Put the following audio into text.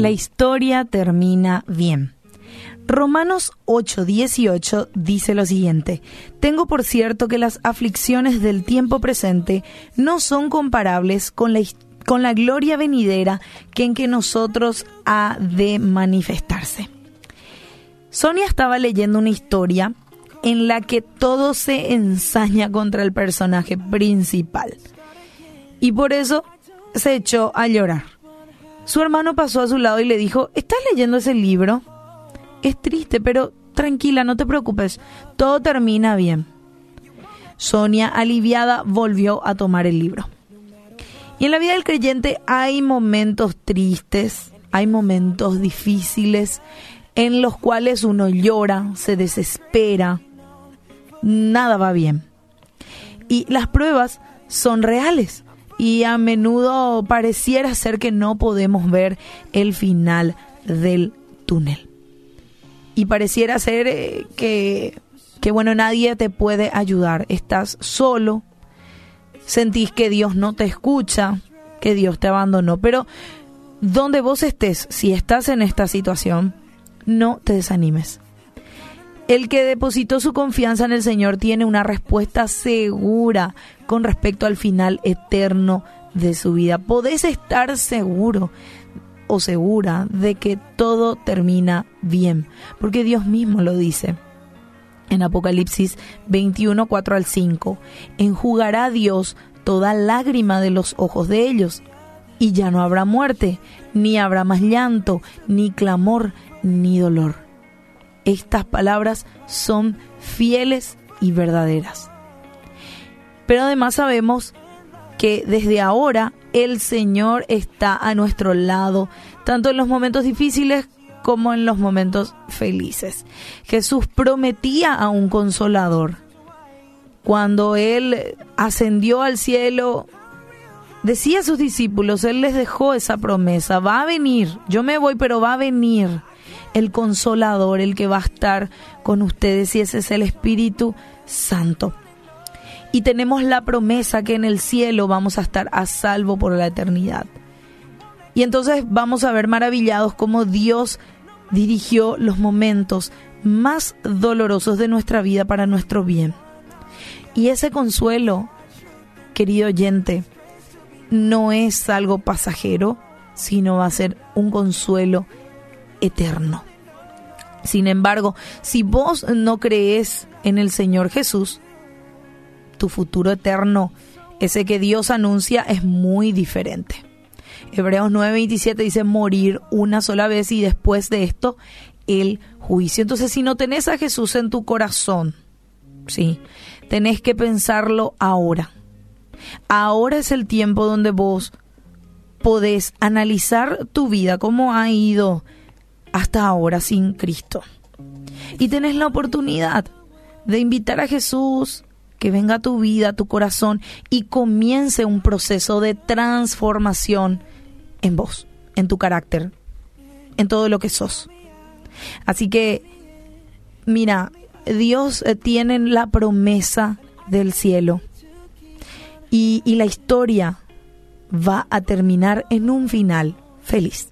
la historia termina bien. Romanos 8:18 dice lo siguiente, Tengo por cierto que las aflicciones del tiempo presente no son comparables con la, con la gloria venidera que en que nosotros ha de manifestarse. Sonia estaba leyendo una historia en la que todo se ensaña contra el personaje principal. Y por eso se echó a llorar. Su hermano pasó a su lado y le dijo, ¿estás leyendo ese libro? Es triste, pero tranquila, no te preocupes, todo termina bien. Sonia, aliviada, volvió a tomar el libro. Y en la vida del creyente hay momentos tristes, hay momentos difíciles en los cuales uno llora, se desespera, nada va bien. Y las pruebas son reales y a menudo pareciera ser que no podemos ver el final del túnel. Y pareciera ser eh, que, que, bueno, nadie te puede ayudar. Estás solo, sentís que Dios no te escucha, que Dios te abandonó. Pero donde vos estés, si estás en esta situación, no te desanimes. El que depositó su confianza en el Señor tiene una respuesta segura con respecto al final eterno de su vida. Podés estar seguro o segura de que todo termina bien, porque Dios mismo lo dice. En Apocalipsis 21, 4 al 5, enjugará Dios toda lágrima de los ojos de ellos, y ya no habrá muerte, ni habrá más llanto, ni clamor, ni dolor estas palabras son fieles y verdaderas. Pero además sabemos que desde ahora el Señor está a nuestro lado, tanto en los momentos difíciles como en los momentos felices. Jesús prometía a un consolador. Cuando Él ascendió al cielo, decía a sus discípulos, Él les dejó esa promesa, va a venir, yo me voy, pero va a venir el consolador, el que va a estar con ustedes y ese es el Espíritu Santo. Y tenemos la promesa que en el cielo vamos a estar a salvo por la eternidad. Y entonces vamos a ver maravillados cómo Dios dirigió los momentos más dolorosos de nuestra vida para nuestro bien. Y ese consuelo, querido oyente, no es algo pasajero, sino va a ser un consuelo eterno. Sin embargo, si vos no crees en el Señor Jesús, tu futuro eterno, ese que Dios anuncia, es muy diferente. Hebreos 9:27 dice morir una sola vez y después de esto el juicio. Entonces, si no tenés a Jesús en tu corazón, sí, tenés que pensarlo ahora. Ahora es el tiempo donde vos podés analizar tu vida, cómo ha ido hasta ahora sin Cristo. Y tenés la oportunidad de invitar a Jesús que venga a tu vida, a tu corazón y comience un proceso de transformación en vos, en tu carácter, en todo lo que sos. Así que, mira, Dios eh, tiene la promesa del cielo y, y la historia va a terminar en un final feliz.